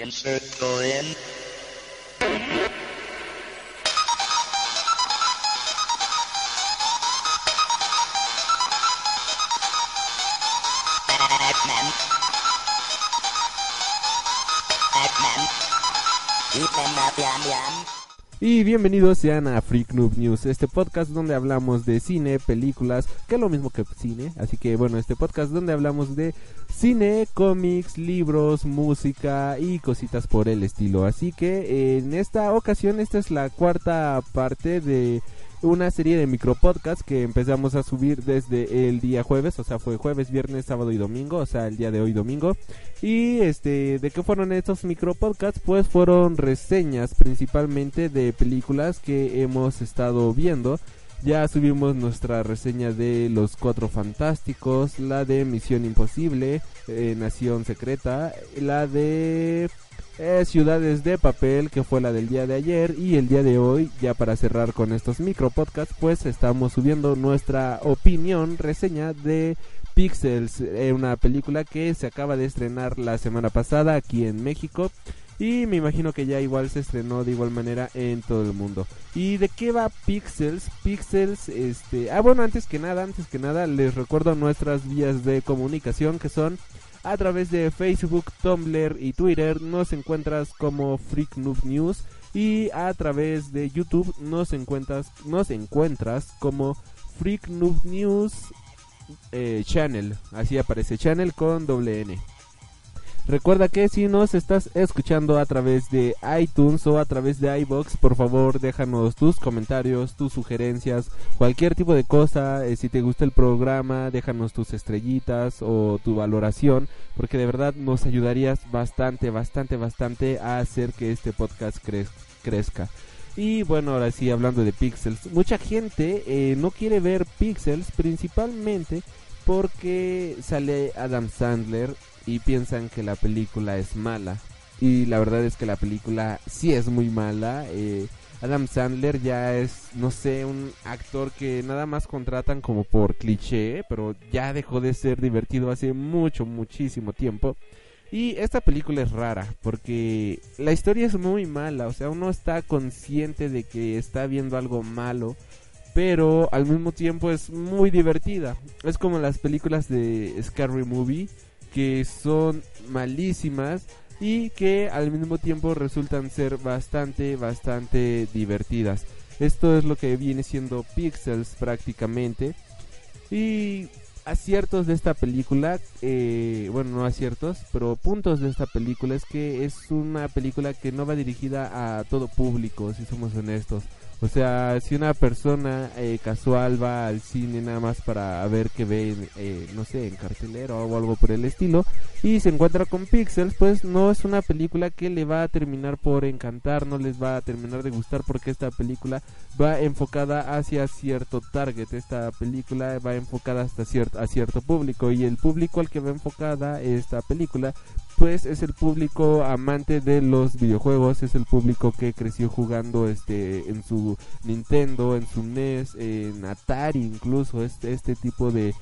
Insert coin. Batman. Batman. Batman. Batman. Batman. Y bienvenidos sean a Freak Noob News, este podcast donde hablamos de cine, películas, que es lo mismo que cine, así que bueno, este podcast donde hablamos de cine, cómics, libros, música y cositas por el estilo. Así que en esta ocasión esta es la cuarta parte de una serie de micropodcasts que empezamos a subir desde el día jueves, o sea, fue jueves, viernes, sábado y domingo, o sea, el día de hoy domingo. Y este, ¿de qué fueron estos micropodcasts? Pues fueron reseñas principalmente de películas que hemos estado viendo. Ya subimos nuestra reseña de Los Cuatro Fantásticos, la de Misión Imposible, eh, Nación Secreta, la de eh, Ciudades de Papel, que fue la del día de ayer, y el día de hoy, ya para cerrar con estos micro podcasts, pues estamos subiendo nuestra opinión, reseña de Pixels, eh, una película que se acaba de estrenar la semana pasada aquí en México. Y me imagino que ya igual se estrenó de igual manera en todo el mundo. ¿Y de qué va Pixels? Pixels, este... Ah, bueno, antes que nada, antes que nada, les recuerdo nuestras vías de comunicación que son a través de Facebook, Tumblr y Twitter nos encuentras como Freak News y a través de YouTube nos encuentras nos encuentras como Freak News eh, Channel, así aparece Channel con doble N. Recuerda que si nos estás escuchando a través de iTunes o a través de iBox, por favor déjanos tus comentarios, tus sugerencias, cualquier tipo de cosa. Eh, si te gusta el programa, déjanos tus estrellitas o tu valoración, porque de verdad nos ayudarías bastante, bastante, bastante a hacer que este podcast crezca. Y bueno, ahora sí, hablando de Pixels, mucha gente eh, no quiere ver Pixels principalmente porque sale Adam Sandler y piensan que la película es mala. Y la verdad es que la película sí es muy mala. Eh, Adam Sandler ya es, no sé, un actor que nada más contratan como por cliché, pero ya dejó de ser divertido hace mucho, muchísimo tiempo. Y esta película es rara porque la historia es muy mala, o sea, uno está consciente de que está viendo algo malo, pero al mismo tiempo es muy divertida. Es como las películas de Scary Movie que son malísimas y que al mismo tiempo resultan ser bastante, bastante divertidas. Esto es lo que viene siendo Pixels prácticamente. Y aciertos de esta película, eh, bueno, no aciertos, pero puntos de esta película es que es una película que no va dirigida a todo público, si somos honestos. O sea, si una persona eh, casual va al cine nada más para ver qué ve, eh, no sé, en cartelera o algo por el estilo, y se encuentra con Pixels, pues no es una película que le va a terminar por encantar, no les va a terminar de gustar porque esta película va enfocada hacia cierto target, esta película va enfocada hasta cierto, a cierto público y el público al que va enfocada esta película pues es el público amante de los videojuegos, es el público que creció jugando este en su Nintendo, en su NES, en Atari incluso, este, este tipo de,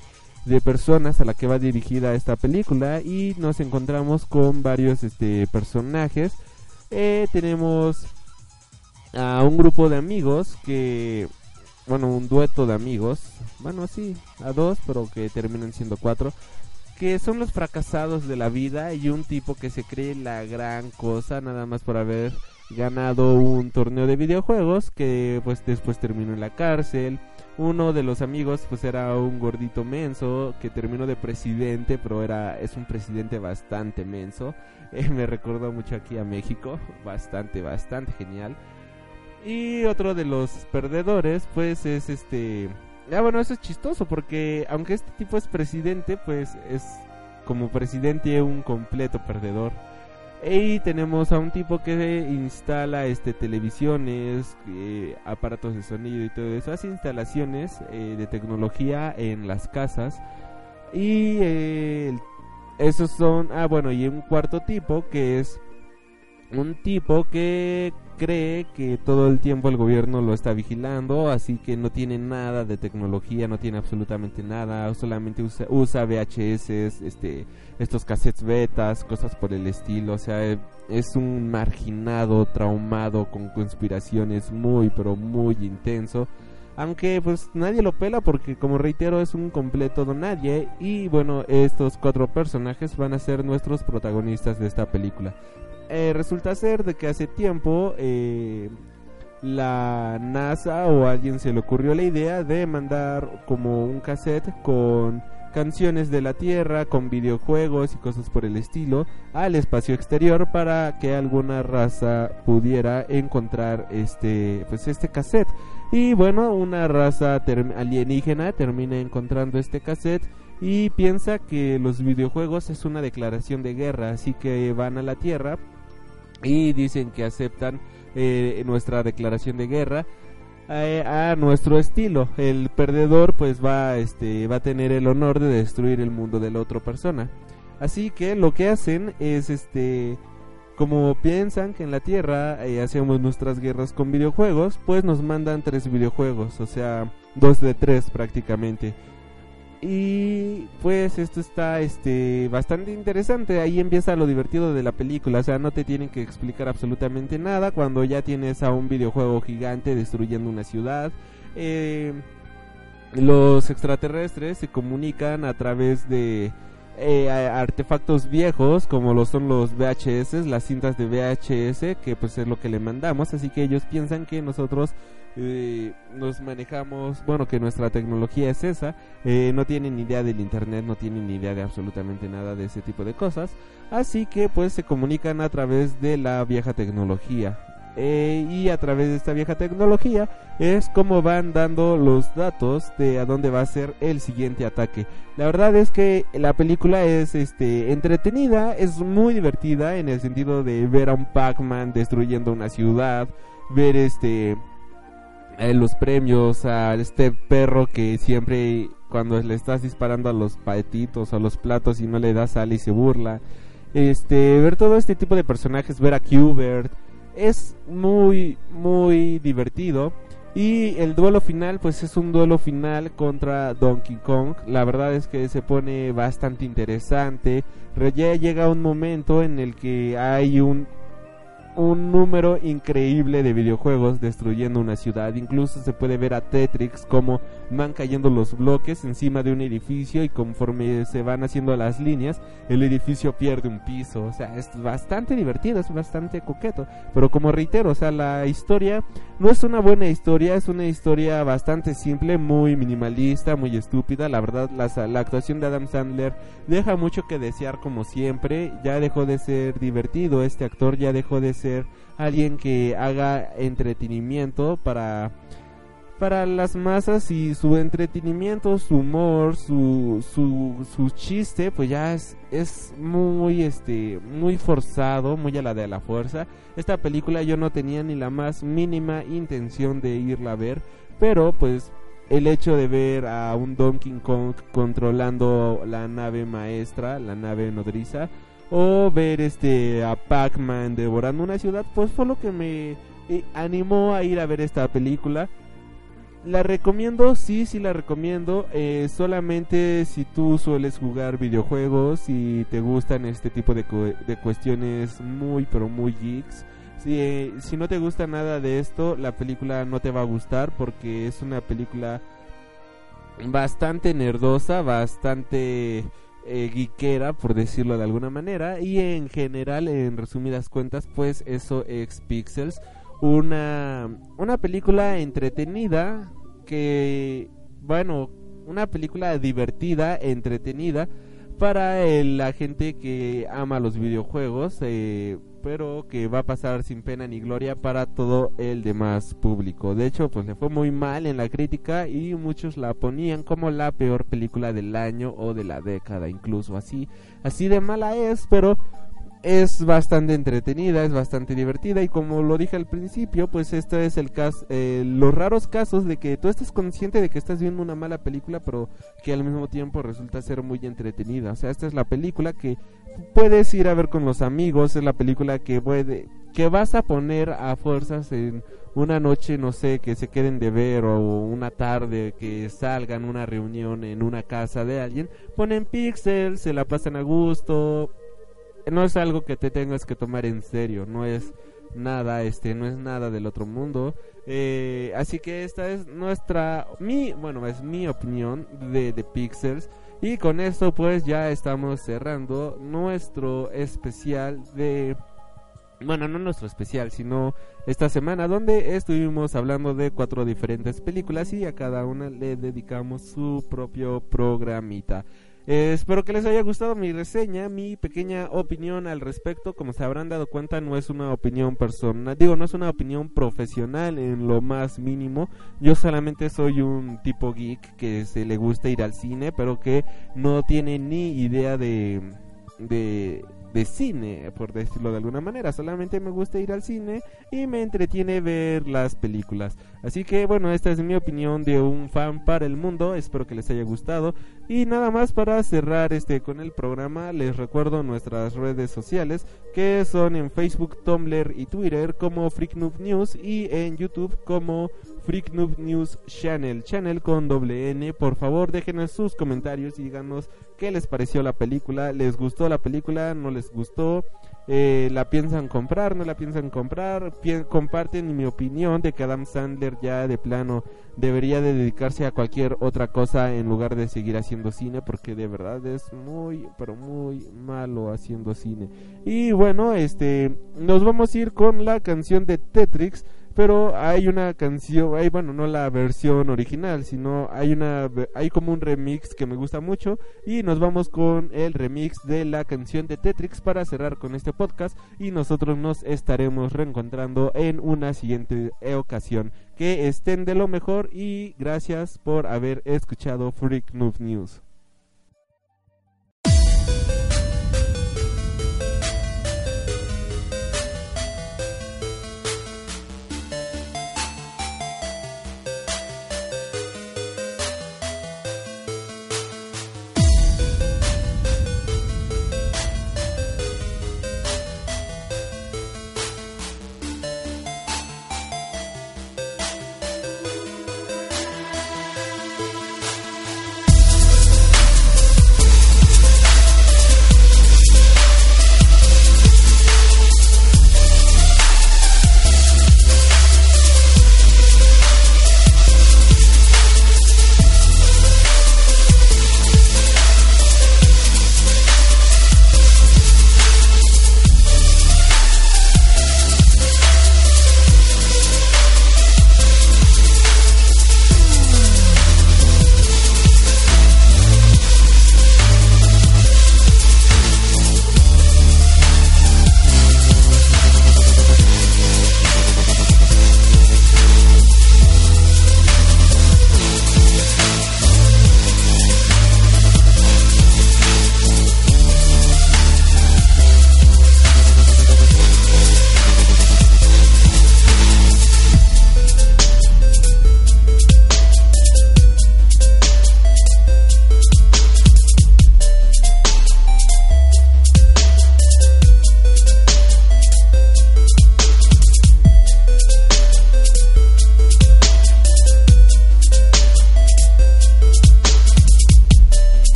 de personas a la que va dirigida esta película. Y nos encontramos con varios este personajes. Eh, tenemos a un grupo de amigos que bueno, un dueto de amigos, bueno, sí, a dos, pero que terminan siendo cuatro, que son los fracasados de la vida y un tipo que se cree la gran cosa nada más por haber ganado un torneo de videojuegos que pues después terminó en la cárcel. Uno de los amigos pues era un gordito menso que terminó de presidente, pero era es un presidente bastante menso. Eh, me recordó mucho aquí a México, bastante bastante genial. Y otro de los perdedores pues es este Ah, bueno, eso es chistoso porque aunque este tipo es presidente, pues es como presidente un completo perdedor. Y tenemos a un tipo que instala este televisiones, eh, aparatos de sonido y todo eso, hace instalaciones eh, de tecnología en las casas. Y eh, esos son, ah bueno, y un cuarto tipo que es un tipo que cree que todo el tiempo el gobierno lo está vigilando, así que no tiene nada de tecnología, no tiene absolutamente nada, solamente usa, usa VHS, este, estos cassettes betas, cosas por el estilo, o sea, es un marginado, traumado, con conspiraciones muy, pero muy intenso. Aunque pues nadie lo pela porque como reitero es un completo nadie y bueno estos cuatro personajes van a ser nuestros protagonistas de esta película. Eh, resulta ser de que hace tiempo eh, la NASA o alguien se le ocurrió la idea de mandar como un cassette con canciones de la Tierra, con videojuegos y cosas por el estilo al espacio exterior para que alguna raza pudiera encontrar este pues este cassette. Y bueno, una raza alienígena termina encontrando este cassette y piensa que los videojuegos es una declaración de guerra, así que van a la Tierra y dicen que aceptan eh, nuestra declaración de guerra eh, a nuestro estilo. El perdedor pues va, este, va a tener el honor de destruir el mundo de la otra persona. Así que lo que hacen es este como piensan que en la Tierra eh, hacemos nuestras guerras con videojuegos, pues nos mandan tres videojuegos, o sea, dos de tres prácticamente. Y pues esto está este bastante interesante. Ahí empieza lo divertido de la película. O sea, no te tienen que explicar absolutamente nada cuando ya tienes a un videojuego gigante destruyendo una ciudad. Eh, los extraterrestres se comunican a través de eh, artefactos viejos como lo son los VHS, las cintas de VHS, que pues es lo que le mandamos. Así que ellos piensan que nosotros eh, nos manejamos, bueno, que nuestra tecnología es esa, eh, no tienen idea del internet, no tienen idea de absolutamente nada de ese tipo de cosas, así que pues se comunican a través de la vieja tecnología. Eh, y a través de esta vieja tecnología es como van dando los datos de a dónde va a ser el siguiente ataque. La verdad es que la película es este entretenida, es muy divertida en el sentido de ver a un Pac-Man destruyendo una ciudad, ver este eh, los premios a este perro que siempre cuando le estás disparando a los patitos o a los platos y no le das sal y se burla. Este, ver todo este tipo de personajes, ver a Qbert es muy muy divertido y el duelo final pues es un duelo final contra Donkey Kong. La verdad es que se pone bastante interesante. Ya llega un momento en el que hay un un número increíble de videojuegos destruyendo una ciudad. Incluso se puede ver a Tetrix como van cayendo los bloques encima de un edificio y conforme se van haciendo las líneas, el edificio pierde un piso. O sea, es bastante divertido, es bastante coqueto. Pero como reitero, o sea, la historia no es una buena historia, es una historia bastante simple, muy minimalista, muy estúpida. La verdad, la, la actuación de Adam Sandler deja mucho que desear como siempre. Ya dejó de ser divertido, este actor ya dejó de ser alguien que haga entretenimiento para para las masas y su entretenimiento, su humor, su, su, su chiste, pues ya es, es muy, este, muy forzado, muy a la de la fuerza. Esta película yo no tenía ni la más mínima intención de irla a ver, pero pues el hecho de ver a un Donkey Kong controlando la nave maestra, la nave nodriza, o ver este a Pac-Man devorando una ciudad, pues fue lo que me eh, animó a ir a ver esta película. La recomiendo, sí, sí la recomiendo. Eh, solamente si tú sueles jugar videojuegos y te gustan este tipo de, de cuestiones muy, pero muy geeks. Si, eh, si no te gusta nada de esto, la película no te va a gustar porque es una película bastante nerdosa, bastante eh, por decirlo de alguna manera. Y en general, en resumidas cuentas, pues eso es Pixels. Una, una película entretenida que, bueno, una película divertida, entretenida para la gente que ama los videojuegos. Eh, pero que va a pasar sin pena ni gloria para todo el demás público. De hecho, pues le fue muy mal en la crítica y muchos la ponían como la peor película del año o de la década, incluso así, así de mala es, pero es bastante entretenida, es bastante divertida y como lo dije al principio, pues este es el caso, eh, los raros casos de que tú estás consciente de que estás viendo una mala película, pero que al mismo tiempo resulta ser muy entretenida. O sea, esta es la película que puedes ir a ver con los amigos, es la película que puede que vas a poner a fuerzas en una noche, no sé, que se queden de ver o una tarde que salgan una reunión en una casa de alguien, ponen pixels, se la pasan a gusto. No es algo que te tengas que tomar en serio, no es nada, este, no es nada del otro mundo. Eh, así que esta es nuestra, mi, bueno, es mi opinión de, de Pixels. Y con esto pues ya estamos cerrando nuestro especial de... Bueno, no nuestro especial, sino esta semana donde estuvimos hablando de cuatro diferentes películas y a cada una le dedicamos su propio programita. Eh, espero que les haya gustado mi reseña, mi pequeña opinión al respecto. Como se habrán dado cuenta, no es una opinión personal, digo, no es una opinión profesional en lo más mínimo. Yo solamente soy un tipo geek que se le gusta ir al cine, pero que no tiene ni idea de, de de cine, por decirlo de alguna manera. Solamente me gusta ir al cine y me entretiene ver las películas. Así que bueno, esta es mi opinión de un fan para el mundo. Espero que les haya gustado. Y nada más para cerrar este con el programa, les recuerdo nuestras redes sociales que son en Facebook, Tumblr y Twitter como Freak News y en YouTube como Freak News Channel, channel con doble N. Por favor, déjenos sus comentarios y díganos qué les pareció la película. ¿Les gustó la película? ¿No les gustó? Eh, ¿La piensan comprar? ¿No la piensan comprar? comparten mi opinión de que Adam Sandler ya de plano debería de dedicarse a cualquier otra cosa en lugar de seguir haciendo cine porque de verdad es muy pero muy malo haciendo cine. Y bueno, este nos vamos a ir con la canción de Tetrix pero hay una canción, hay bueno, no la versión original, sino hay una hay como un remix que me gusta mucho y nos vamos con el remix de la canción de Tetrix para cerrar con este podcast y nosotros nos estaremos reencontrando en una siguiente ocasión. Que estén de lo mejor y gracias por haber escuchado Freak Noob News.